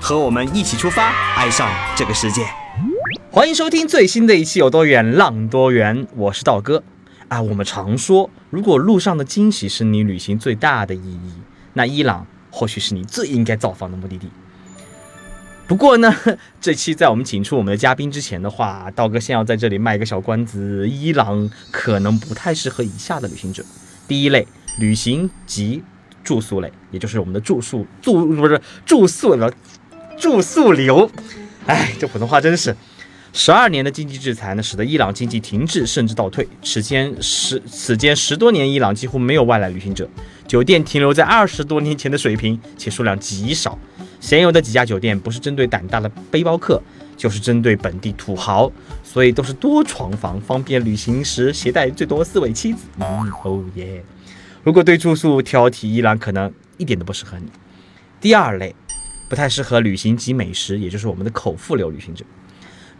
和我们一起出发，爱上这个世界。欢迎收听最新的一期《有多远浪多远》，我是道哥。啊，我们常说，如果路上的惊喜是你旅行最大的意义，那伊朗或许是你最应该造访的目的地。不过呢，这期在我们请出我们的嘉宾之前的话，道哥先要在这里卖一个小关子：伊朗可能不太适合以下的旅行者。第一类，旅行及住宿类，也就是我们的住宿住不是住宿了，住宿流。哎，这普通话真是。十二年的经济制裁呢，使得伊朗经济停滞甚至倒退。此间十此间十多年，伊朗几乎没有外来旅行者，酒店停留在二十多年前的水平，且数量极少。现有的几家酒店不是针对胆大的背包客，就是针对本地土豪，所以都是多床房，方便旅行时携带最多四位妻子。嗯，哦耶！如果对住宿挑剔，伊朗可能一点都不适合你。第二类，不太适合旅行及美食，也就是我们的口腹流旅行者。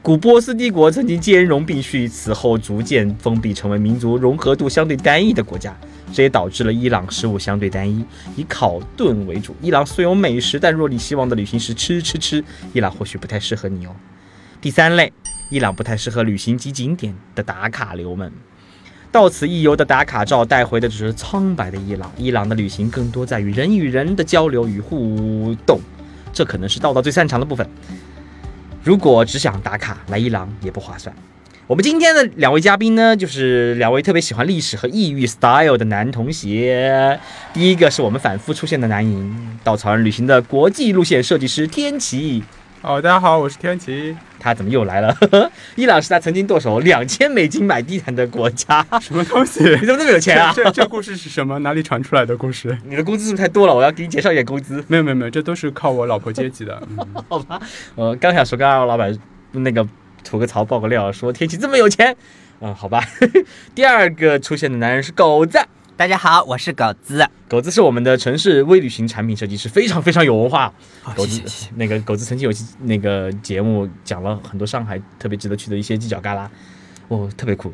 古波斯帝国曾经兼容并蓄，此后逐渐封闭，成为民族融合度相对单一的国家，这也导致了伊朗食物相对单一，以烤炖为主。伊朗虽有美食，但若你希望的旅行是吃吃吃，伊朗或许不太适合你哦。第三类，伊朗不太适合旅行及景点的打卡流们，到此一游的打卡照带回的只是苍白的伊朗。伊朗的旅行更多在于人与人的交流与互动，这可能是道道最擅长的部分。如果只想打卡来伊朗也不划算。我们今天的两位嘉宾呢，就是两位特别喜欢历史和异域 style 的男童鞋。第一个是我们反复出现的男银，稻草人旅行的国际路线设计师天奇。哦，大家好，我是天奇。他怎么又来了？伊朗是他曾经剁手两千美金买地毯的国家。什么东西？你怎么那么有钱啊？这这故事是什么？哪里传出来的故事？你的工资是不是太多了？我要给你介绍一点工资。没有没有没有，这都是靠我老婆接济的。好吧，我刚想说，刚刚老板那个吐个槽爆个料，说天奇这么有钱。嗯，好吧。第二个出现的男人是狗子。大家好，我是狗子。狗子是我们的城市微旅行产品设计师，非常非常有文化。狗子，那个狗子曾经有期那个节目讲了很多上海特别值得去的一些犄角旮旯，哦，特别酷。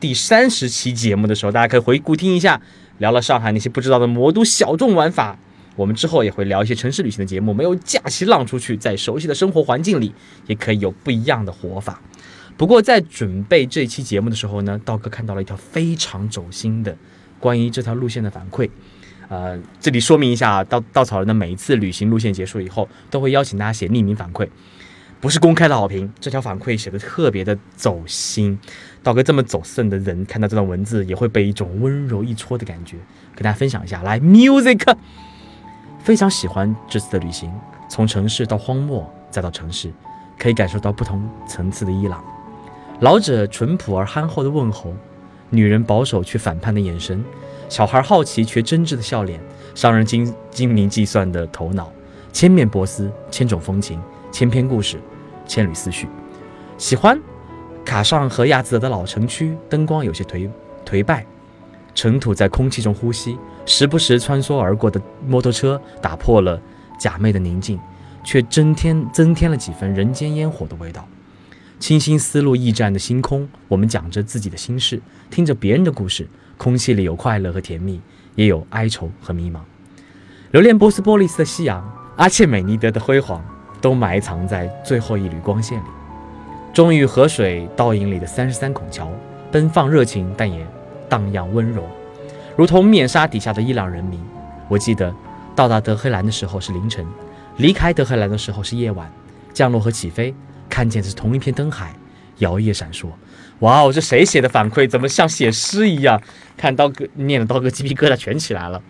第三十期节目的时候，大家可以回顾听一下，聊了上海那些不知道的魔都小众玩法。我们之后也会聊一些城市旅行的节目，没有假期浪出去，在熟悉的生活环境里，也可以有不一样的活法。不过在准备这期节目的时候呢，道哥看到了一条非常走心的。关于这条路线的反馈，呃，这里说明一下，稻稻草人的每一次旅行路线结束以后，都会邀请大家写匿名反馈，不是公开的好评。这条反馈写的特别的走心，道哥这么走肾的人，看到这段文字也会被一种温柔一戳的感觉，跟大家分享一下。来，music，非常喜欢这次的旅行，从城市到荒漠，再到城市，可以感受到不同层次的伊朗，老者淳朴而憨厚的问候。女人保守却反叛的眼神，小孩好奇却真挚的笑脸，商人精精明计算的头脑，千面波斯，千种风情，千篇故事，千缕思绪。喜欢卡上和亚兹德的老城区，灯光有些颓颓败，尘土在空气中呼吸，时不时穿梭而过的摩托车打破了假寐的宁静，却增添增添了几分人间烟火的味道。清新丝路驿站的星空，我们讲着自己的心事，听着别人的故事，空气里有快乐和甜蜜，也有哀愁和迷茫。留恋波斯波利斯的夕阳，阿切美尼德的辉煌，都埋藏在最后一缕光线里。终于河水倒影里的三十三孔桥，奔放热情，但也荡漾温柔，如同面纱底下的伊朗人民。我记得到达德黑兰的时候是凌晨，离开德黑兰的时候是夜晚，降落和起飞。看见的是同一片灯海，摇曳闪烁。哇哦，这谁写的反馈？怎么像写诗一样？看刀哥念的刀哥鸡皮疙瘩全起来了。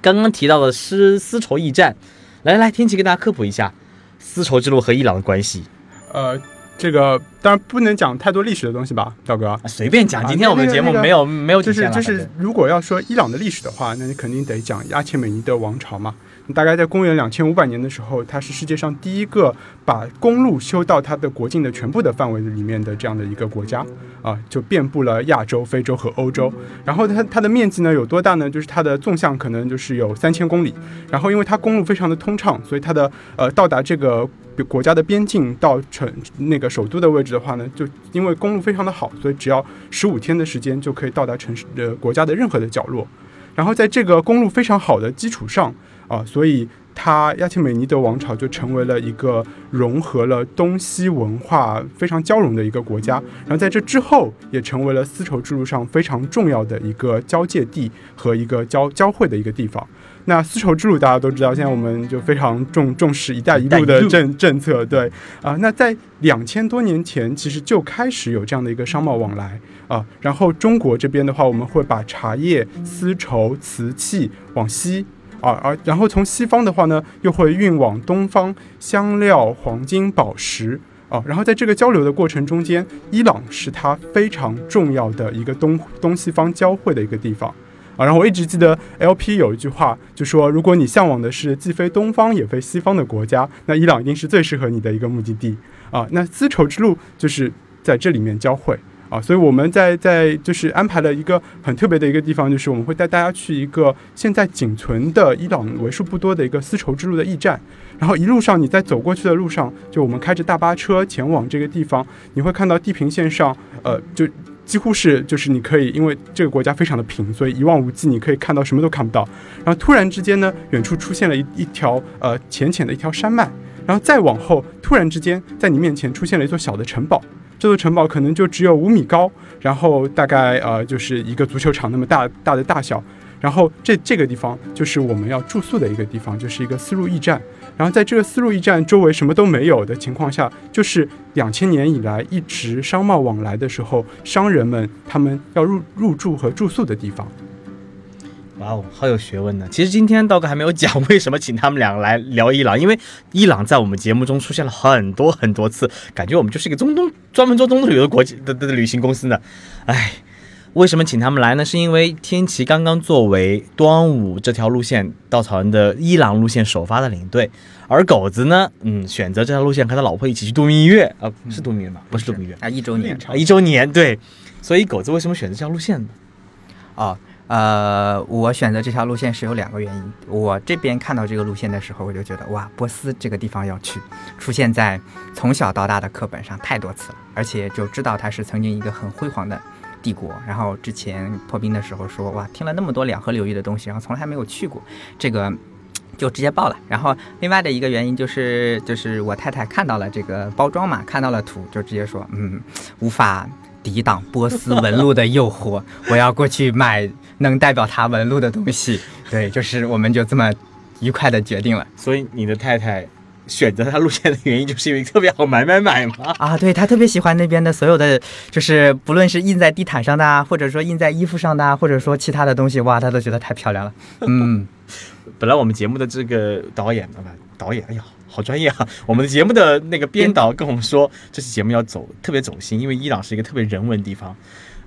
刚刚提到的诗丝绸驿站，来来来，天琪给大家科普一下丝绸之路和伊朗的关系。呃，这个当然不能讲太多历史的东西吧，刀哥。随便讲，啊今天我们的节目那个没有没有就是就是，如果要说伊朗的历史的话，那你肯定得讲阿切美尼德王朝嘛。大概在公元两千五百年的时候，它是世界上第一个把公路修到它的国境的全部的范围里面的这样的一个国家啊，就遍布了亚洲、非洲和欧洲。然后它它的面积呢有多大呢？就是它的纵向可能就是有三千公里。然后因为它公路非常的通畅，所以它的呃到达这个国家的边境到城那个首都的位置的话呢，就因为公路非常的好，所以只要十五天的时间就可以到达城市的国家的任何的角落。然后在这个公路非常好的基础上啊，所以它亚契美尼德王朝就成为了一个融合了东西文化非常交融的一个国家。然后在这之后，也成为了丝绸之路上非常重要的一个交界地和一个交交汇的一个地方。那丝绸之路大家都知道，现在我们就非常重重视“一带一路”的政政策，对啊、那在两千多年前，其实就开始有这样的一个商贸往来啊。然后中国这边的话，我们会把茶叶、丝绸、瓷器往西啊，而然后从西方的话呢，又会运往东方香料、黄金、宝石。啊，然后在这个交流的过程中间，伊朗是它非常重要的一个东东西方交汇的一个地方。啊，然后我一直记得 LP 有一句话，就说如果你向往的是既非东方也非西方的国家，那伊朗一定是最适合你的一个目的地啊。那丝绸之路就是在这里面交汇啊，所以我们在在就是安排了一个很特别的一个地方，就是我们会带大家去一个现在仅存的伊朗为数不多的一个丝绸之路的驿站。然后一路上你在走过去的路上，就我们开着大巴车前往这个地方，你会看到地平线上，呃，就几乎是就是你可以，因为这个国家非常的平，所以一望无际，你可以看到什么都看不到。然后突然之间呢，远处出现了一一条呃浅浅的一条山脉，然后再往后，突然之间在你面前出现了一座小的城堡。这座城堡可能就只有五米高，然后大概呃就是一个足球场那么大大的大小。然后这这个地方就是我们要住宿的一个地方，就是一个丝路驿站。然后在这个丝路驿站周围什么都没有的情况下，就是两千年以来一直商贸往来的时候，商人们他们要入入住和住宿的地方。哇哦，好有学问呢！其实今天道哥还没有讲为什么请他们俩来聊伊朗，因为伊朗在我们节目中出现了很多很多次，感觉我们就是一个中东专门做中东旅游的国际的的的旅行公司呢。哎，为什么请他们来呢？是因为天琪刚刚作为端午这条路线稻草人的伊朗路线首发的领队，而狗子呢，嗯，选择这条路线和他老婆一起去度蜜月啊、是度蜜月吗？不是度蜜月啊，一周年啊，一周年对。所以狗子为什么选择这条路线呢？哦。呃，我选择这条路线是有两个原因。我这边看到这个路线的时候，我就觉得哇，波斯这个地方要去，出现在从小到大的课本上太多次了，而且就知道它是曾经一个很辉煌的帝国。然后之前破冰的时候说哇，听了那么多两河流域的东西，然后从来没有去过，这个 就直接报了。然后另外的一个原因就是，就是我太太看到了这个包装嘛，看到了图，就直接说嗯，无法抵挡波斯纹路的诱惑，我要过去买。能代表他纹路的东西，对，就是我们就这么愉快的决定了。所以你的太太选择他路线的原因，就是因为特别好买买买嘛？啊，对他特别喜欢那边的所有的，就是不论是印在地毯上的啊，或者说印在衣服上的啊，或者说其他的东西，哇，他都觉得太漂亮了。嗯，本来我们节目的这个导演啊，导演，哎呀。好专业啊！我们的节目的那个编导跟我们说，这期节目要走特别走心，因为伊朗是一个特别人文的地方。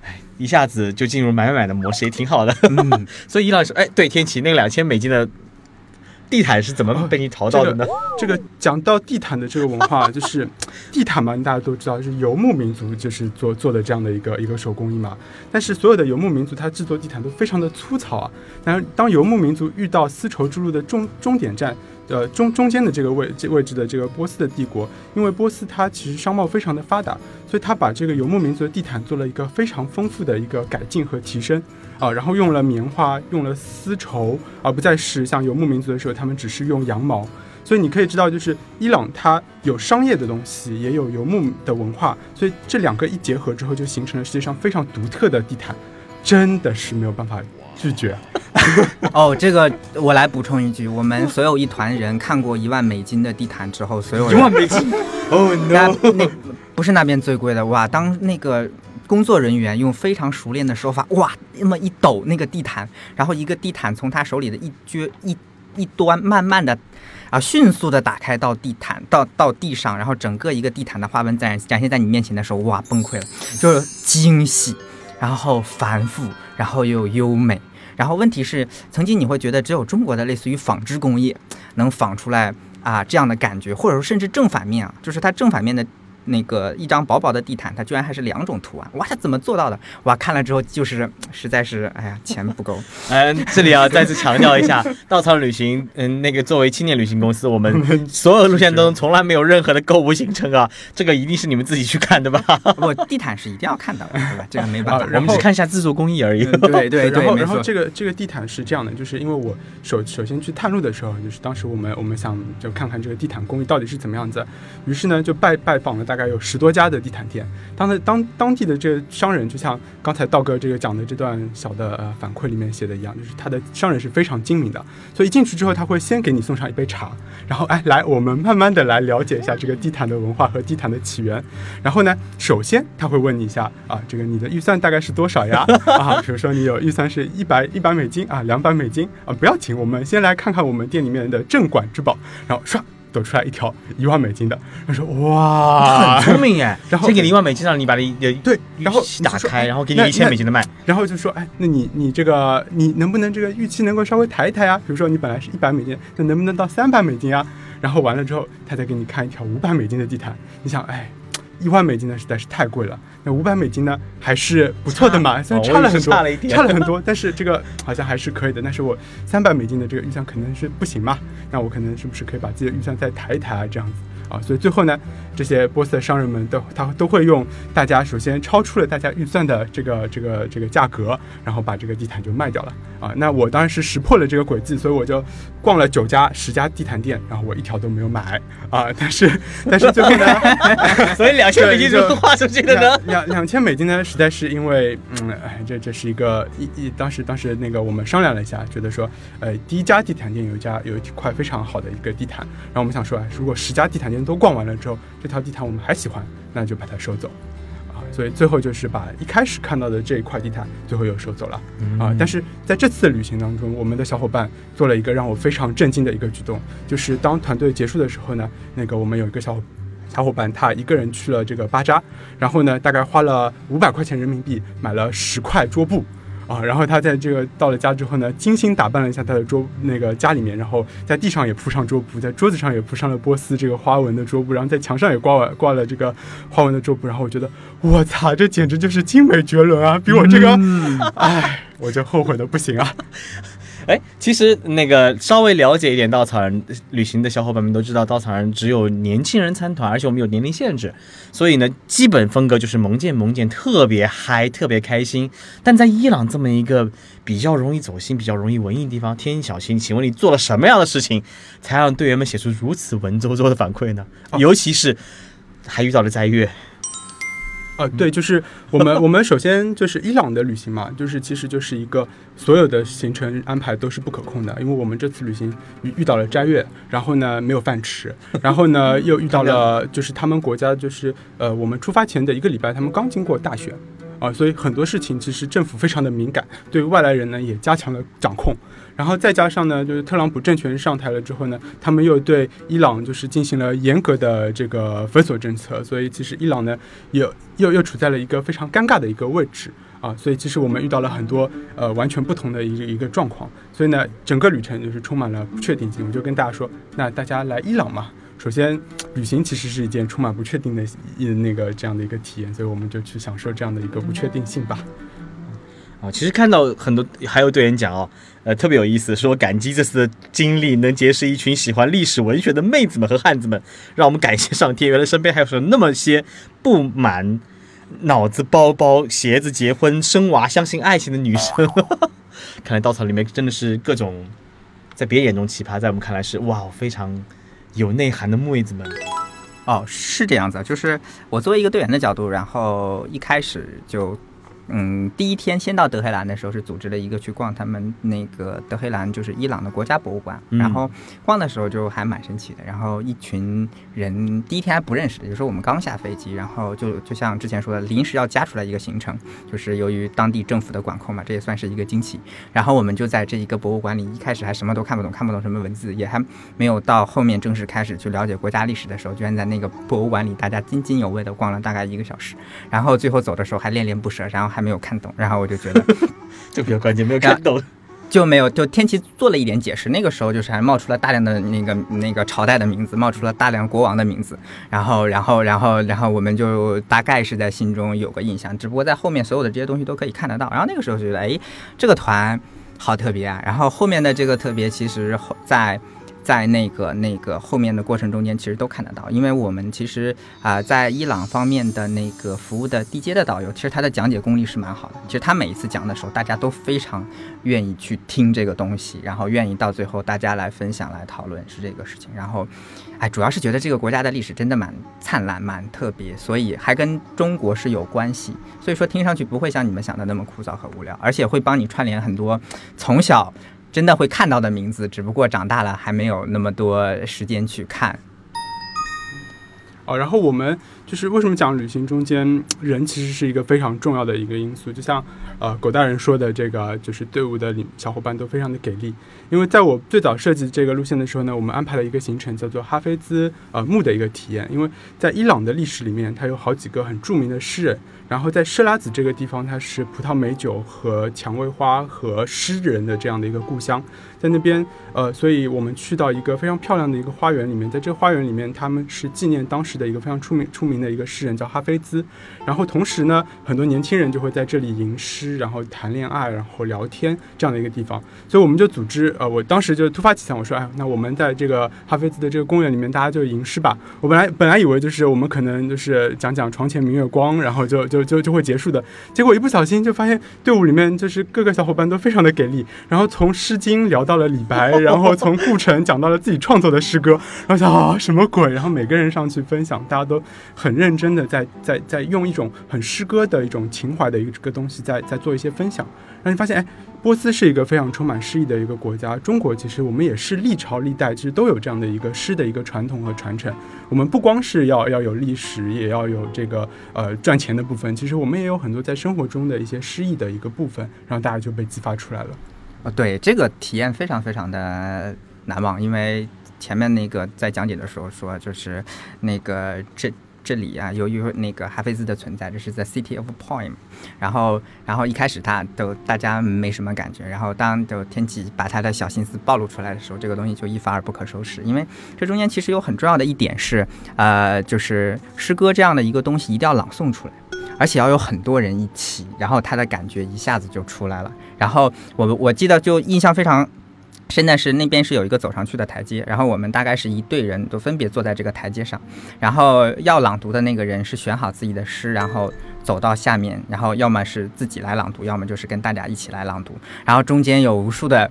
哎，一下子就进入买买买的模式，也挺好的。嗯、所以伊朗说哎，对天琪那个两千美金的地毯是怎么被你淘到的呢？哦、这个讲、这个、到地毯的这个文化，就是地毯嘛，大家都知道是游牧民族就是做做的这样的一个一个手工艺嘛。但是所有的游牧民族，它制作地毯都非常的粗糙啊。然后当游牧民族遇到丝绸之路的终终点站。呃，中中间的这个位这位置的这个波斯的帝国，因为波斯它其实商贸非常的发达，所以它把这个游牧民族的地毯做了一个非常丰富的一个改进和提升啊，然后用了棉花，用了丝绸，而不再是像游牧民族的时候，他们只是用羊毛。所以你可以知道，就是伊朗它有商业的东西，也有游牧的文化，所以这两个一结合之后，就形成了世界上非常独特的地毯，真的是没有办法拒绝。哦，这个我来补充一句，我们所有一团人看过一万美金的地毯之后，所有人一万美金，哦 no，那那不是那边最贵的哇！当那个工作人员用非常熟练的手法，哇，那么一抖那个地毯，然后一个地毯从他手里的一撅一一端慢慢的。啊，迅速的打开到地毯，到到地上，然后整个一个地毯的花纹展展现在你面前的时候，哇，崩溃了，就是精细，然后繁复，然后又优美，然后问题是，曾经你会觉得只有中国的类似于纺织工业能仿出来啊这样的感觉，或者说甚至正反面啊，就是它正反面的。那个一张薄薄的地毯，它居然还是两种图案，哇，它怎么做到的？哇，看了之后就是实在是，哎呀，钱不够。嗯，这里要再次强调一下，稻草旅行，嗯，那个作为青年旅行公司，我们 所有路线中从来没有任何的购物行程啊，这个一定是你们自己去看的吧？不，地毯是一定要看到的，对吧？这个没办法，我们只看一下制作工艺而已。对对对，然后然后这个这个地毯是这样的，就是因为我首首先去探路的时候，就是当时我们我们想就看看这个地毯工艺到底是怎么样子，于是呢就拜拜访了大概概有十多家的。地毯店，当的当当地的这个商人，就像刚才道哥这个讲的这段小的呃反馈里面写的一样，就是他的商人是非常精明的，所以进去之后他会先给你送上一杯茶，然后哎来，我们慢慢的来了解一下这个地毯的文化和地毯的起源。然后呢，首先他会问你一下啊，这个你的预算大概是多少呀？啊，比如说你有预算是一百一百美金啊，两百美金啊，不要紧，我们先来看看我们店里面的镇馆之宝，然后刷。抖出来一条一万美金的，他说：“哇，很聪明哎！”然后先给你一万美金，让你把你的对，然后打开，然后给你一千美金的卖，然后就说：“哎，那你你这个你能不能这个预期能够稍微抬一抬啊？比如说你本来是一百美金，那能不能到三百美金啊？然后完了之后，他再给你看一条五百美金的地毯，你想，哎。”一万美金呢实在是太贵了，那五百美金呢还是不错的嘛，虽然差了很多，差了很多，但是这个好像还是可以的。但是我三百美金的这个预算可能是不行嘛，那我可能是不是可以把自己的预算再抬一抬啊？这样子。啊，所以最后呢，这些波斯的商人们都他都会用大家首先超出了大家预算的这个这个这个价格，然后把这个地毯就卖掉了。啊，那我当时识破了这个诡计，所以我就逛了九家十家地毯店，然后我一条都没有买啊。但是但是最后呢，所以两千美金怎么花出去的呢？两两千美金呢，实在是因为嗯，哎，这这是一个一一当时当时那个我们商量了一下，觉得说，呃，第一家地毯店有一家有一块非常好的一个地毯，然后我们想说，哎，如果十家地毯店。都逛完了之后，这条地毯我们还喜欢，那就把它收走，啊，所以最后就是把一开始看到的这一块地毯最后又收走了，啊，但是在这次旅行当中，我们的小伙伴做了一个让我非常震惊的一个举动，就是当团队结束的时候呢，那个我们有一个小小伙伴，他一个人去了这个巴扎，然后呢，大概花了五百块钱人民币买了十块桌布。啊，然后他在这个到了家之后呢，精心打扮了一下他的桌那个家里面，然后在地上也铺上桌布，在桌子上也铺上了波斯这个花纹的桌布，然后在墙上也挂了挂了这个花纹的桌布，然后我觉得，我操，这简直就是精美绝伦啊！比我这个，哎，我就后悔的不行啊。哎，其实那个稍微了解一点稻草人旅行的小伙伴们都知道，稻草人只有年轻人参团，而且我们有年龄限制，所以呢，基本风格就是萌见萌见，特别嗨，特别开心。但在伊朗这么一个比较容易走心、比较容易文艺的地方，天小心，请问你做了什么样的事情，才让队员们写出如此文绉绉的反馈呢？尤其是还遇到了斋月。呃，对，就是我们我们首先就是伊朗的旅行嘛，就是其实就是一个所有的行程安排都是不可控的，因为我们这次旅行遇遇到了斋月，然后呢没有饭吃，然后呢 又遇到了就是他们国家就是呃我们出发前的一个礼拜，他们刚经过大选。啊，所以很多事情其实政府非常的敏感，对外来人呢也加强了掌控。然后再加上呢，就是特朗普政权上台了之后呢，他们又对伊朗就是进行了严格的这个封锁政策，所以其实伊朗呢，又又又处在了一个非常尴尬的一个位置啊，所以其实我们遇到了很多呃完全不同的一个一个状况，所以呢，整个旅程就是充满了不确定性。我就跟大家说，那大家来伊朗嘛，首先旅行其实是一件充满不确定的一那个这样的一个体验，所以我们就去享受这样的一个不确定性吧。啊，其实看到很多还有队员讲哦，呃，特别有意思，说感激这次的经历，能结识一群喜欢历史文学的妹子们和汉子们，让我们感谢上天，原来身边还有那么些不满脑子、包包、鞋子、结婚、生娃、相信爱情的女生。看来稻草里面真的是各种在别人眼中奇葩，在我们看来是哇，非常有内涵的妹子们。哦，是这样子，就是我作为一个队员的角度，然后一开始就。嗯，第一天先到德黑兰的时候是组织了一个去逛他们那个德黑兰，就是伊朗的国家博物馆。嗯然后逛的时候就还蛮神奇的。然后一群人第一天还不认识的，就是我们刚下飞机，然后就就像之前说的，临时要加出来一个行程，就是由于当地政府的管控嘛，这也算是一个惊喜。然后我们就在这一个博物馆里，一开始还什么都看不懂，看不懂什么文字，也还没有到后面正式开始去了解国家历史的时候，居然在那个博物馆里，大家津津有味的逛了大概一个小时。然后最后走的时候还恋恋不舍，然后还没有看懂，然后我就觉得 就比较关键，没有 看懂。就没有就天琪做了一点解释，那个时候就是还冒出了大量的那个那个朝代的名字，冒出了大量国王的名字，然后然后然后然后我们就大概是在心中有个印象，只不过在后面所有的这些东西都可以看得到，然后那个时候就觉得哎这个团好特别啊，然后后面的这个特别其实后在。在那个那个后面的过程中间，其实都看得到，因为我们其实啊、在伊朗方面的那个服务的地接的导游，其实他的讲解功力是蛮好的。其实他每一次讲的时候，大家都非常愿意去听这个东西，然后愿意到最后大家来分享、来讨论是这个事情。然后，哎，主要是觉得这个国家的历史真的蛮灿烂、蛮特别，所以还跟中国是有关系。所以说听上去不会像你们想的那么枯燥和无聊，而且会帮你串联很多从小真的会看到的名字，只不过长大了还没有那么多时间去看。哦，然后我们就是为什么讲旅行中间人其实是一个非常重要的一个因素，就像呃狗大人说的，这个就是队伍的小伙伴都非常的给力。因为在我最早设计这个路线的时候呢，我们安排了一个行程叫做哈菲兹呃墓的一个体验，因为在伊朗的历史里面，它有好几个很著名的诗人，然后在设拉子这个地方，它是葡萄美酒和蔷薇花和诗人的这样的一个故乡，在那边呃，所以我们去到一个非常漂亮的一个花园里面，在这个花园里面，他们是纪念当时的一个非常出名出名的一个诗人叫哈菲兹，然后同时呢，很多年轻人就会在这里吟诗，然后谈恋爱，然后聊天这样的一个地方，所以我们就组织呃，我当时就突发奇想，我说哎，那我们在这个哈菲兹的这个公园里面，大家就吟诗吧。我本来本来以为就是我们可能就是讲讲床前明月光，然后就就就就会结束的，结果一不小心就发现队伍里面就是各个小伙伴都非常的给力，然后从《诗经》聊到了李白，然后从顾城讲到了自己创作的诗歌，然后想啊什么鬼？然后每个人上去分享，大家都很认真的在在在用一种很诗歌的一种情怀的一个东西在在做一些分享，让你发现哎。波斯是一个非常充满诗意的一个国家，中国其实我们也是历朝历代其实都有这样的一个诗的一个传统和传承。我们不光是要要有历史，也要有这个呃赚钱的部分，其实我们也有很多在生活中的一些诗意的一个部分，然后大家就被激发出来了。啊，对，这个体验非常非常的难忘，因为前面那个在讲解的时候说，就是那个这。这里啊，由于那个哈菲兹的存在，这是 The City of Poem，然后，然后一开始他都大家没什么感觉，然后当就天启把他的小心思暴露出来的时候，这个东西就一发而不可收拾。因为这中间其实有很重要的一点是，呃，就是诗歌这样的一个东西一定要朗诵出来。而且要有很多人一起，然后他的感觉一下子就出来了。然后我我记得就印象非常现在是那边是有一个走上去的台阶，然后我们大概是一队人都分别坐在这个台阶上，然后要朗读的那个人是选好自己的诗，然后走到下面，然后要么是自己来朗读，要么就是跟大家一起来朗读，然后中间有无数的。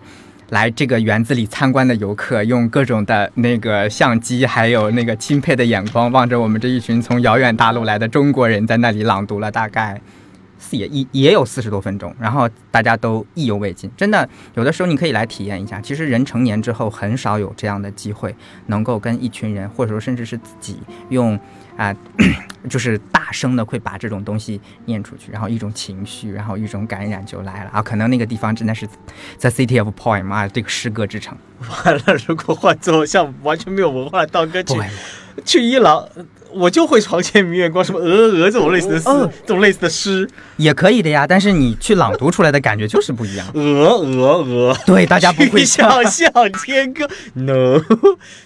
来这个园子里参观的游客，用各种的那个相机，还有那个钦佩的眼光，望着我们这一群从遥远大陆来的中国人，在那里朗读了大概也也也有四十多分钟，然后大家都意犹未尽。真的，有的时候你可以来体验一下。其实人成年之后，很少有这样的机会，能够跟一群人，或者说甚至是自己用。啊，就是大声的会把这种东西念出去，然后一种情绪，然后一种感染就来了啊！可能那个地方真的是 The City of Poem 啊，这个诗歌之城。完了，如果换做像完全没有文化的道哥去去伊朗，我就会床前明月光，什么鹅鹅这种类似的诗，哦这种类似的诗，也可以的呀，但是你去朗读出来的感觉就是不一样。鹅鹅鹅。对，大家不会去想象天歌，no。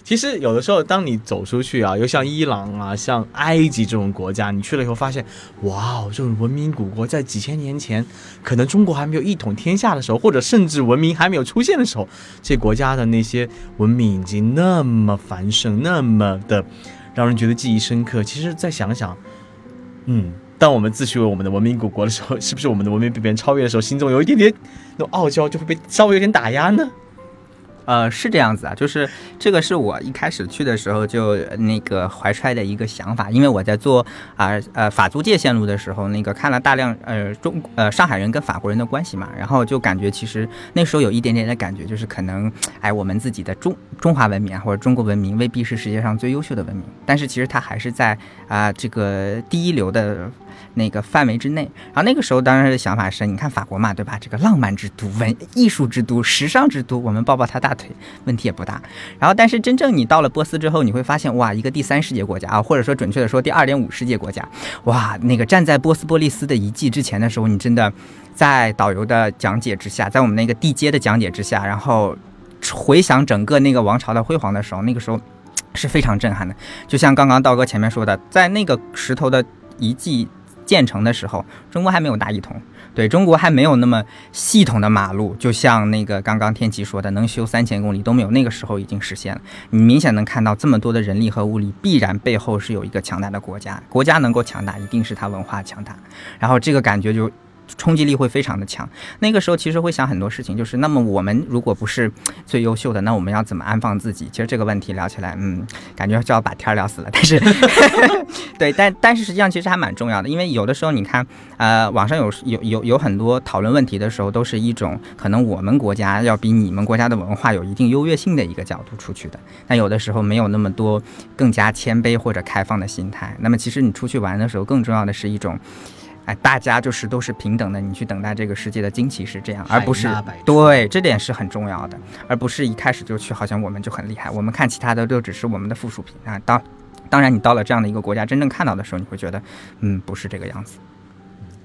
其实有的时候，当你走出去啊，又像伊朗啊、像埃及这种国家，你去了以后发现，哇哦，这种文明古国在几千年前，可能中国还没有一统天下的时候，或者甚至文明还没有出现的时候，这国家的那些文明已经那么繁盛，那么的让人觉得记忆深刻。其实再想想，嗯。当我们自诩为我们的文明古国的时候，是不是我们的文明被别人超越的时候，心中有一点点那种傲娇就会被稍微有点打压呢？呃，是这样子啊，就是这个是我一开始去的时候就那个怀揣的一个想法，因为我在做啊呃法租界线路的时候，那个看了大量呃中呃上海人跟法国人的关系嘛，然后就感觉其实那时候有一点点的感觉，就是可能哎我们自己的中中华文明啊或者中国文明未必是世界上最优秀的文明，但是其实它还是在啊这个第一流的。那个范围之内，然后那个时候当时的想法是，你看法国嘛，对吧？这个浪漫之都、文艺术之都、时尚之都，我们抱抱他大腿，问题也不大。然后，但是真正你到了波斯之后，你会发现，哇，一个第三世界国家啊，或者说准确的说，第二点五世界国家，哇，那个站在波斯波利斯的遗迹之前的时候，你真的在导游的讲解之下，在我们那个地接的讲解之下，然后回想整个那个王朝的辉煌的时候，那个时候是非常震撼的。就像刚刚道哥前面说的，在那个石头的遗迹。建成的时候，中国还没有大一统，对中国还没有那么系统的马路，就像那个刚刚天奇说的，能修三千公里都没有。那个时候已经实现了，你明显能看到这么多的人力和物力，必然背后是有一个强大的国家，国家能够强大，一定是它文化强大，然后这个感觉就。冲击力会非常的强，那个时候其实会想很多事情，就是那么我们如果不是最优秀的，那我们要怎么安放自己？其实这个问题聊起来，嗯，感觉就要把天聊死了。但是 对，但但是实际上其实还蛮重要的，因为有的时候你看，呃，网上有有有有很多讨论问题的时候，都是一种可能我们国家要比你们国家的文化有一定优越性的一个角度出去的，但有的时候没有那么多更加谦卑或者开放的心态。那么其实你出去玩的时候，更重要的是一种。哎，大家就是都是平等的，你去等待这个世界的惊奇是这样，而不是对这点是很重要的，而不是一开始就去，好像我们就很厉害，我们看其他的都只是我们的附属品啊。当当然，你到了这样的一个国家，真正看到的时候，你会觉得，嗯，不是这个样子。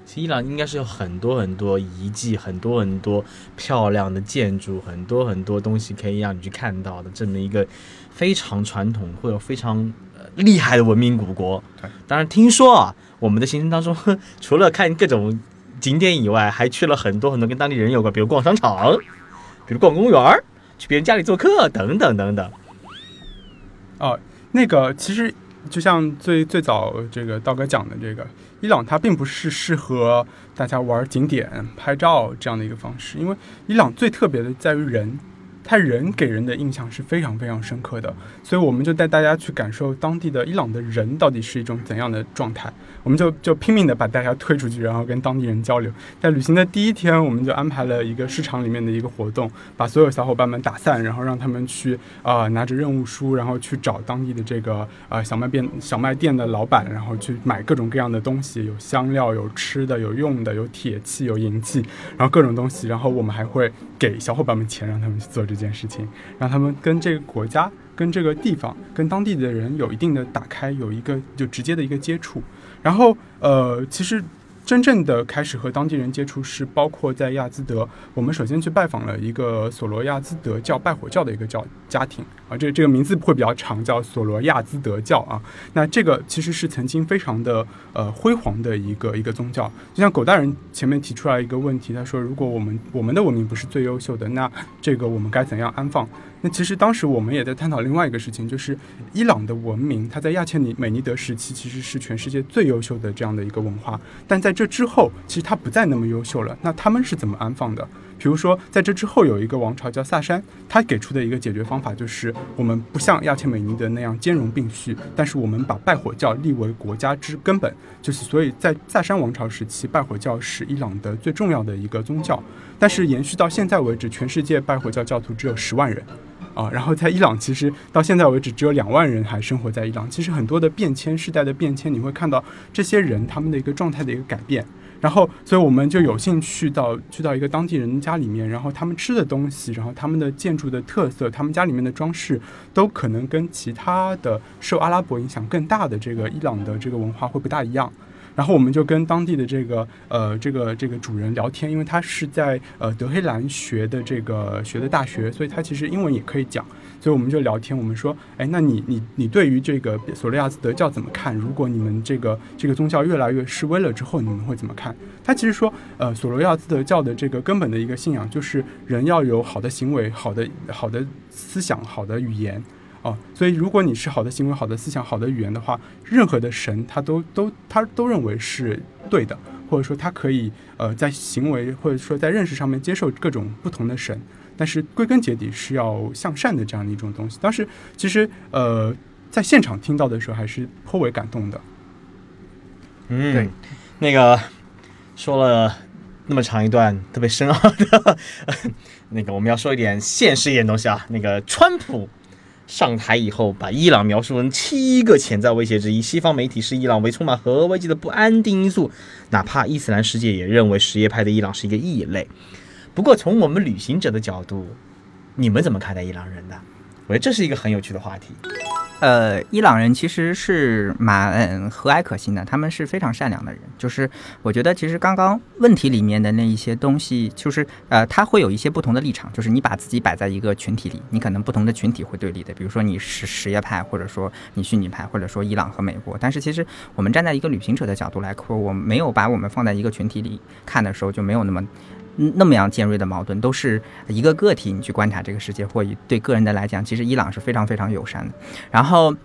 其实伊朗应该是有很多很多遗迹，很多很多漂亮的建筑，很多很多东西可以让你去看到的，这么一个非常传统或者非常厉害的文明古国。对，当然听说啊。我们的行程当中，除了看各种景点以外，还去了很多很多跟当地人有关，比如逛商场，比如逛公园去别人家里做客等等等等。哦，那个其实就像最最早这个道哥讲的，这个伊朗它并不是适合大家玩景点、拍照这样的一个方式，因为伊朗最特别的在于人。他人给人的印象是非常非常深刻的，所以我们就带大家去感受当地的伊朗的人到底是一种怎样的状态。我们就就拼命的把大家推出去，然后跟当地人交流。在旅行的第一天，我们就安排了一个市场里面的一个活动，把所有小伙伴们打散，然后让他们去啊拿着任务书，然后去找当地的这个啊小卖店小卖店的老板，然后去买各种各样的东西，有香料，有吃的，有用的，有铁器，有银器，然后各种东西。然后我们还会给小伙伴们钱，让他们去做这。这件事情，让他们跟这个国家、跟这个地方、跟当地的人有一定的打开，有一个就直接的一个接触。然后，呃，其实。真正的开始和当地人接触是包括在亚兹德，我们首先去拜访了一个索罗亚兹德教拜火教的一个教家庭啊，这这个名字会比较长，叫索罗亚兹德教啊。那这个其实是曾经非常的呃辉煌的一个一个宗教。就像狗大人前面提出来一个问题，他说如果我们我们的文明不是最优秀的，那这个我们该怎样安放？那其实当时我们也在探讨另外一个事情，就是伊朗的文明，它在亚切尼美尼德时期其实是全世界最优秀的这样的一个文化，但在这之后，其实它不再那么优秀了。那他们是怎么安放的？比如说，在这之后有一个王朝叫萨珊，他给出的一个解决方法就是，我们不像亚切美尼德那样兼容并蓄，但是我们把拜火教立为国家之根本，就是所以在萨珊王朝时期，拜火教是伊朗的最重要的一个宗教。但是延续到现在为止，全世界拜火教教徒只有十万人。啊，然后在伊朗，其实到现在为止只有两万人还生活在伊朗。其实很多的变迁，世代的变迁，你会看到这些人他们的一个状态的一个改变。然后，所以我们就有幸去到去到一个当地人家里面，然后他们吃的东西，然后他们的建筑的特色，他们家里面的装饰，都可能跟其他的受阿拉伯影响更大的这个伊朗的这个文化会不大一样。然后我们就跟当地的这个呃这个这个主人聊天，因为他是在呃德黑兰学的这个学的大学，所以他其实英文也可以讲。所以我们就聊天，我们说，哎，那你你你对于这个索利亚兹德教怎么看？如果你们这个这个宗教越来越示威了之后，你们会怎么看？他其实说，呃，索罗亚兹德教的这个根本的一个信仰就是人要有好的行为、好的好的思想、好的语言。哦，所以如果你是好的行为、好的思想、好的语言的话，任何的神他都都他都认为是对的，或者说他可以呃在行为或者说在认识上面接受各种不同的神。但是归根结底是要向善的这样的一种东西。当时其实呃，在现场听到的时候还是颇为感动的。嗯，对，那个说了那么长一段特别深奥的，那个我们要说一点现实一点东西啊。那个川普上台以后，把伊朗描述成七个潜在威胁之一，西方媒体视伊朗为充满核危机的不安定因素，哪怕伊斯兰世界也认为什叶派的伊朗是一个异类。不过从我们旅行者的角度，你们怎么看待伊朗人的？我觉得这是一个很有趣的话题。呃，伊朗人其实是蛮和蔼可亲的，他们是非常善良的人。就是我觉得，其实刚刚问题里面的那一些东西，就是呃，他会有一些不同的立场。就是你把自己摆在一个群体里，你可能不同的群体会对立的。比如说你是什叶派，或者说你逊尼派，或者说伊朗和美国。但是其实我们站在一个旅行者的角度来说，我没有把我们放在一个群体里看的时候，就没有那么。那么样尖锐的矛盾，都是一个个体，你去观察这个世界，或对个人的来讲，其实伊朗是非常非常友善的。然后，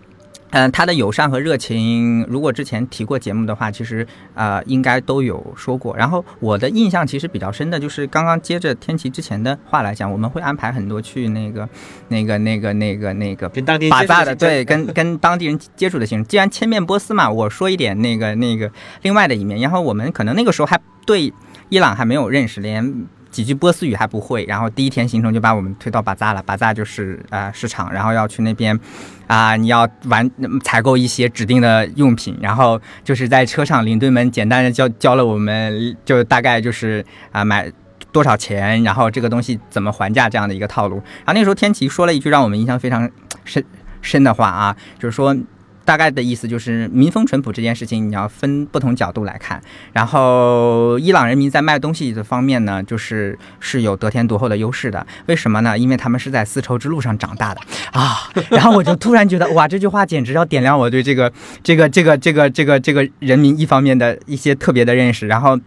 嗯，他的友善和热情，如果之前提过节目的话，其实呃应该都有说过。然后我的印象其实比较深的就是刚刚接着天琪之前的话来讲，我们会安排很多去那个 那个那个那个那个跟当地人的，对，跟跟当地人接触的形式。既然千面波斯嘛，我说一点那个那个另外的一面。然后我们可能那个时候还对伊朗还没有认识，连几句波斯语还不会。然后第一天行程就把我们推到巴扎了，巴扎就是呃市场，然后要去那边啊、你要完采购一些指定的用品，然后就是在车上领队们简单的教教了我们，就大概就是啊、买。多少钱，然后这个东西怎么还价这样的一个套路。然后那时候天琪说了一句让我们印象非常深深的话啊，就是说大概的意思就是民风淳朴这件事情你要分不同角度来看。然后伊朗人民在卖东西的方面呢，就是是有得天独厚的优势的。为什么呢？因为他们是在丝绸之路上长大的啊。然后我就突然觉得哇，这句话简直要点亮我对这个这个这个这个这个这个人民一方面的一些特别的认识。然后。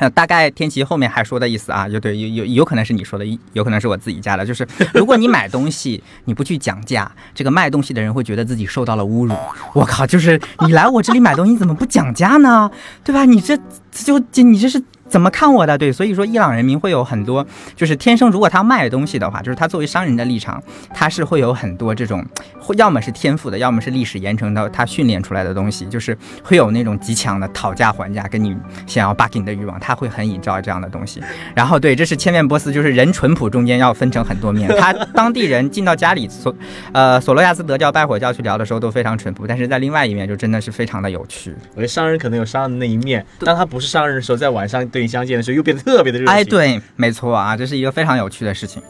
呃，大概天琪后面还说的意思啊，就对有有有可能是你说的，有可能是我自己加的，就是 如果你买东西你不去讲价，这个卖东西的人会觉得自己受到了侮辱。我靠，就是你来我这里买东西怎么不讲价呢？对吧？你这就你这是。怎么看我的？对，所以说伊朗人民会有很多，就是天生如果他卖东西的话，就是他作为商人的立场，他是会有很多这种，会要么是天赋的，要么是历史延承的，他训练出来的东西，就是会有那种极强的讨价还价，跟你想要 bargain 的欲望，他会很引照这样的东西。然后对，这是千面波斯，就是人淳朴中间要分成很多面。他当地人进到家里索，呃，索罗亚斯德教拜火教去聊的时候都非常淳朴，但是在另外一面就真的是非常的有趣。我觉得商人可能有商人的那一面，当他不是商人的时候，在晚上对你相见的时候，又变得特别的热情。哎，，对，没错啊，这是一个非常有趣的事情。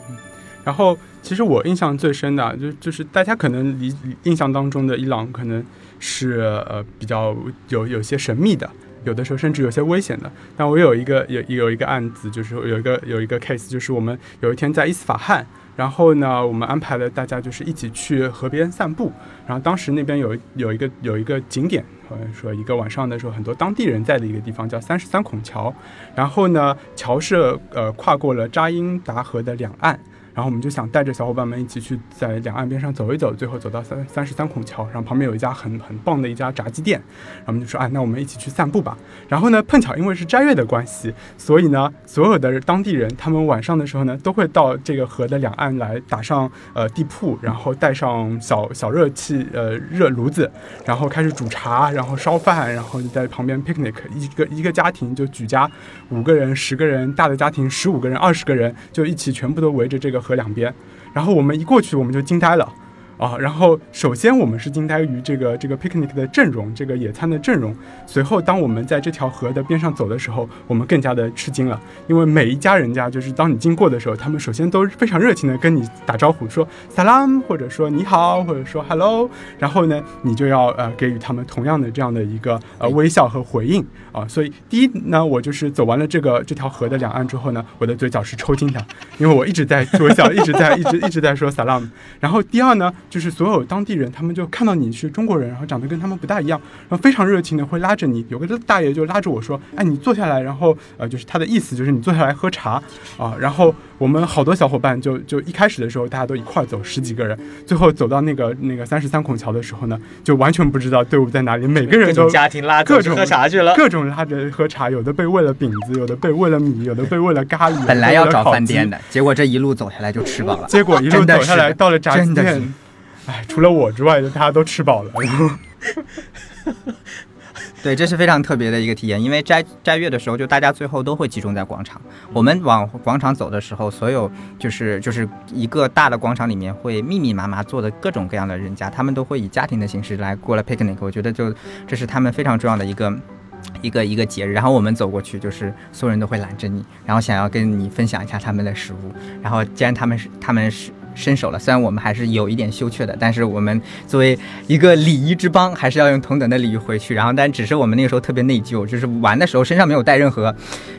然后，其实我印象最深的啊，就就是大家可能理印象当中的伊朗可能是呃比较有有些神秘的，有的时候甚至有些危险的。但我有一个有有一个案子，就是有一个有一个 case，就是我们有一天在伊斯法罕，然后呢，我们安排了大家就是一起去河边散步，然后当时那边有有一个有一个景点，好像说一个晚上的时候很多当地人在的一个地方叫三十三孔桥，然后呢，桥是呃跨过了扎英达河的两岸。然后我们就想带着小伙伴们一起去在两岸边上走一走，最后走到三三十三孔桥，然后旁边有一家很很棒的一家炸鸡店，然后我们就说啊，那我们一起去散步吧。然后呢，碰巧因为是斋月的关系，所以呢，所有的当地人他们晚上的时候呢，都会到这个河的两岸来打上呃地铺，然后带上小小热气呃热炉子，然后开始煮茶，然后烧饭，然后你在旁边 picnic，一个一个家庭就举家五个人、十个人，大的家庭十五个人、二十个人，就一起全部都围着这个河两边。然后我们一过去，我们就惊呆了。啊，然后首先我们是惊呆于这个这个 picnic 的阵容，这个野餐的阵容。随后，当我们在这条河的边上走的时候，我们更加的吃惊了，因为每一家人家，就是当你经过的时候，他们首先都非常热情的跟你打招呼，说 salam，或者说你好，或者说 hello，然后呢，你就要呃给予他们同样的这样的一个呃微笑和回应啊。所以第一呢，我就是走完了这个这条河的两岸之后呢，我的嘴角是抽筋的，因为我一直在微笑，一直在一直一直在说 salam。然后第二呢，就是所有当地人，他们就看到你是中国人，然后长得跟他们不大一样，然后非常热情的会拉着你。有个大爷就拉着我说：“哎，你坐下来。”然后呃，就是他的意思就是你坐下来喝茶啊。然后我们好多小伙伴就就一开始的时候大家都一块走，十几个人，最后走到那个那个三十三孔桥的时候呢，就完全不知道队伍在哪里，每个人都家庭拉各种喝茶去了，各种拉着喝茶，有的被喂了饼子，有的被喂了米，有的被喂了咖喱。本来要找饭店的，结果这一路走下来就吃饱了。结果一路走下来到了炸鸡店，哎，除了我之外，大家都吃饱了。对，这是非常特别的一个体验，因为斋斋月的时候，就大家最后都会集中在广场。我们往广场走的时候，所有就是就是一个大的广场里面会密密麻麻坐的各种各样的人家，他们都会以家庭的形式来过了 picnic。我觉得就这是他们非常重要的一个一个一个节日。然后我们走过去，就是所有人都会拦着你，然后想要跟你分享一下他们的食物。然后既然他们是他们是。伸手了，虽然我们还是有一点羞怯的，但是我们作为一个礼仪之邦，还是要用同等的礼仪回去。然后，但只是我们那个时候特别内疚，就是玩的时候身上没有带任何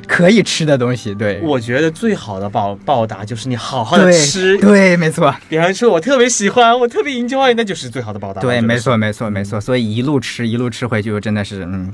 可以吃的东西。对，我觉得最好的报报答就是你好好的吃。对，没错。比方说，我特别喜欢，我特别 enjoy，那就是最好的报答。对，没错，没错，没错。所以一路吃，一路吃回去，真的是，嗯。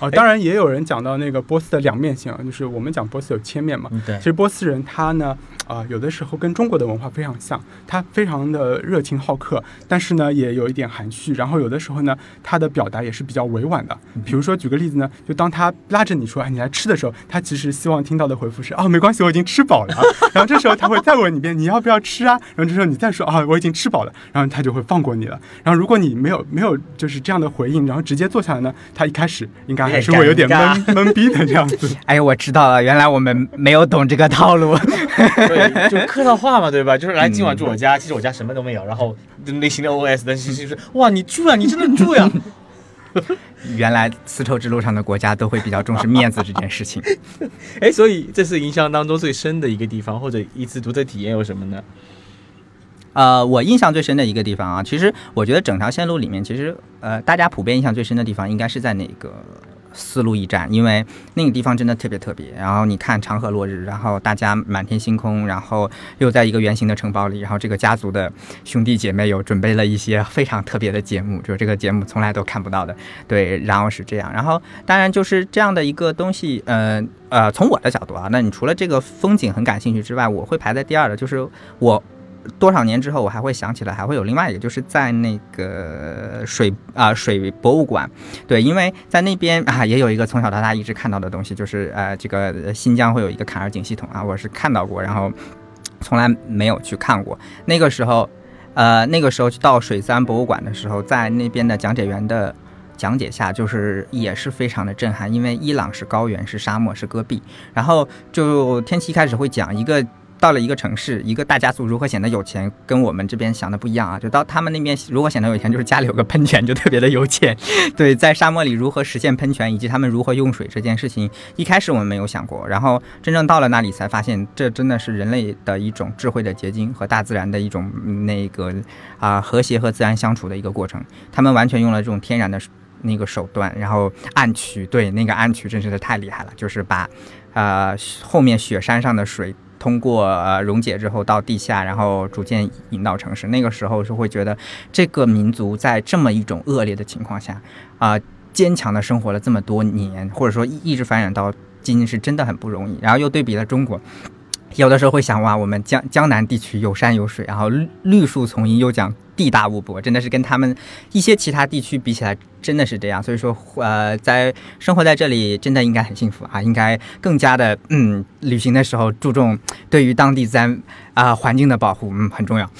哦，当然也有人讲到那个波斯的两面性啊，就是我们讲波斯有千面嘛。对。其实波斯人他呢。啊，有的时候跟中国的文化非常像，他非常的热情好客，但是呢，也有一点含蓄。然后有的时候呢，他的表达也是比较委婉的。比如说，举个例子呢，就当他拉着你说“哎，你来吃”的时候，他其实希望听到的回复是“哦，没关系，我已经吃饱了。” 然后这时候他会再问你一遍“你要不要吃啊？”然后这时候你再说“啊，我已经吃饱了”，然后他就会放过你了。然后如果你没有没有就是这样的回应，然后直接坐下来呢，他一开始应该还是会有点懵懵 逼的这样子。哎，我知道了，原来我们没有懂这个套路。就 客套话嘛，对吧？就是来今晚住我家，其实我家什么都没有，然后内心的 OS，但是就是哇，你住呀，你真的住呀。原来丝绸之路上的国家都会比较重视面子这件事情。哎，所以这次印象当中最深的一个地方，或者一次独特体验有什么呢？呃，我印象最深的一个地方啊，其实我觉得整条线路里面，其实呃，大家普遍印象最深的地方，应该是在哪个。丝路驿站，因为那个地方真的特别特别。然后你看长河落日，然后大家满天星空，然后又在一个圆形的城堡里，然后这个家族的兄弟姐妹有准备了一些非常特别的节目，就是这个节目从来都看不到的。对，然后是这样。然后当然就是这样的一个东西，呃呃，从我的角度啊，那你除了这个风景很感兴趣之外，我会排在第二的，就是我。多少年之后，我还会想起来，还会有另外一个，就是在那个水啊水博物馆，对，因为在那边啊也有一个从小到大一直看到的东西，就是呃这个新疆会有一个坎儿井系统啊，我是看到过，然后从来没有去看过。那个时候，呃 那个时候去到水三博物馆的时候，在那边的讲解员的讲解下，就是也是非常的震撼，因为伊朗是高原，是沙漠，是戈壁，然后就天气一开始会讲一个。到了一个城市，一个大家族如何显得有钱，跟我们这边想的不一样啊！就到他们那边如何显得有钱，就是家里有个喷泉就特别的有钱。对，在沙漠里如何实现喷泉，以及他们如何用水这件事情，一开始我们没有想过，然后真正到了那里才发现，这真的是人类的一种智慧的结晶和大自然的一种那个啊和谐和自然相处的一个过程。他们完全用了这种天然的那个手段，然后暗渠，对那个暗渠真是太厉害了，就是把啊后面雪山上的水。通过呃溶解之后到地下，然后逐渐引导城市。那个时候是会觉得，这个民族在这么一种恶劣的情况下，啊，坚强的生活了这么多年，或者说一一直发展到今天，是真的很不容易。然后又对比了中国。有的时候会想哇，我们江江南地区有山有水，然后绿绿树丛荫，又讲地大物博，真的是跟他们一些其他地区比起来，真的是这样。所以说，呃，在生活在这里，真的应该很幸福啊，应该更加的嗯，旅行的时候注重对于当地自然啊环境的保护，嗯，很重要。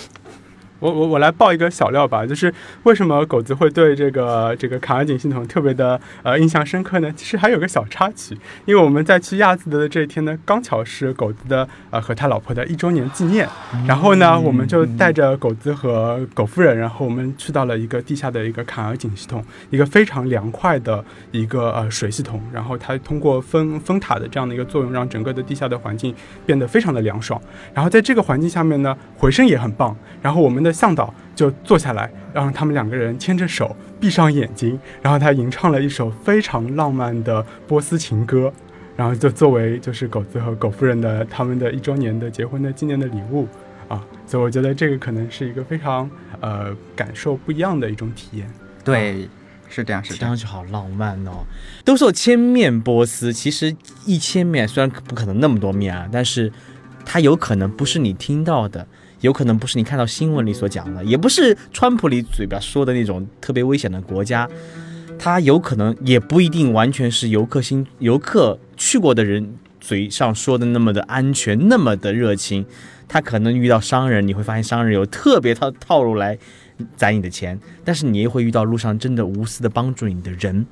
我我我来爆一个小料吧，就是为什么狗子会对这个这个卡尔井系统特别的呃印象深刻呢？其实还有个小插曲，因为我们在去亚兹德的这一天呢，刚巧是狗子的呃和他老婆的一周年纪念，然后呢，我们就带着狗子和狗夫人，然后我们去到了一个地下的一个卡尔井系统，一个非常凉快的一个呃水系统，然后它通过风风塔的这样的一个作用，让整个的地下的环境变得非常的凉爽，然后在这个环境下面呢，回声也很棒，然后我们的。向导就坐下来，让他们两个人牵着手，闭上眼睛，然后他吟唱了一首非常浪漫的波斯情歌，然后就作为就是狗子和狗夫人的他们的一周年的结婚的纪念的礼物啊，所以我觉得这个可能是一个非常呃感受不一样的一种体验。对，是这样，是这样。听上去好浪漫哦。都说千面波斯，其实一千面虽然不可能那么多面啊，但是它有可能不是你听到的，有可能不是你看到新闻里所讲的，也不是川普里嘴巴说的那种特别危险的国家。它有可能也不一定完全是游客心游客去过的人嘴上说的那么的安全，那么的热情。他可能遇到商人，你会发现商人有特别套套路来攒你的钱，但是你也会遇到路上真的无私的帮助你的人。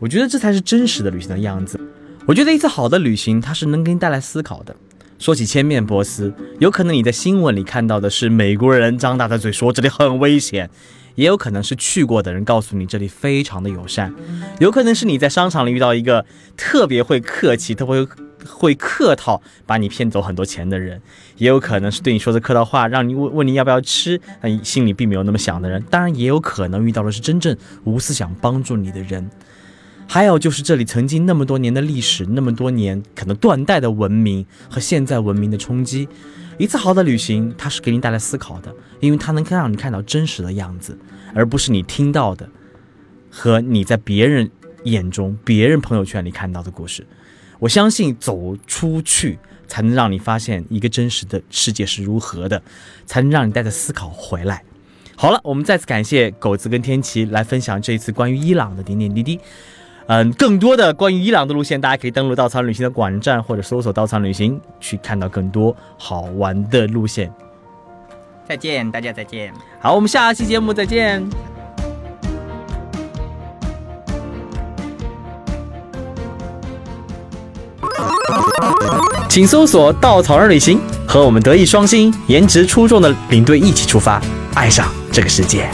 我觉得这才是真实的旅行的样子。我觉得一次好的旅行，它是能给你带来思考的。说起千面波斯，有可能你在新闻里看到的是美国人张大的嘴说这里很危险。也有可能是去过的人告诉你这里非常的友善，有可能是你在商场里遇到一个特别会客气、特别会客套，把你骗走很多钱的人，也有可能是对你说的客套话，让你问问你要不要吃，那你心里并没有那么想的人。当然，也有可能遇到的是真正无私想帮助你的人。还有就是这里曾经那么多年的历史，那么多年可能断代的文明和现在文明的冲击。一次好的旅行，它是给你带来思考的，因为它能让你看到真实的样子，而不是你听到的和你在别人眼中、别人朋友圈里看到的故事。我相信走出去，才能让你发现一个真实的世界是如何的，才能让你带着思考回来。好了，我们再次感谢狗子跟天琪来分享这一次关于伊朗的点点滴滴。嗯，更多的关于伊朗的路线，大家可以登录稻草人旅行的网站，或者搜索稻草人旅行，去看到更多好玩的路线。再见，大家再见。好，我们下期节目再见。请搜索“稻草人旅行”，和我们德艺双馨、颜值出众的领队一起出发，爱上这个世界。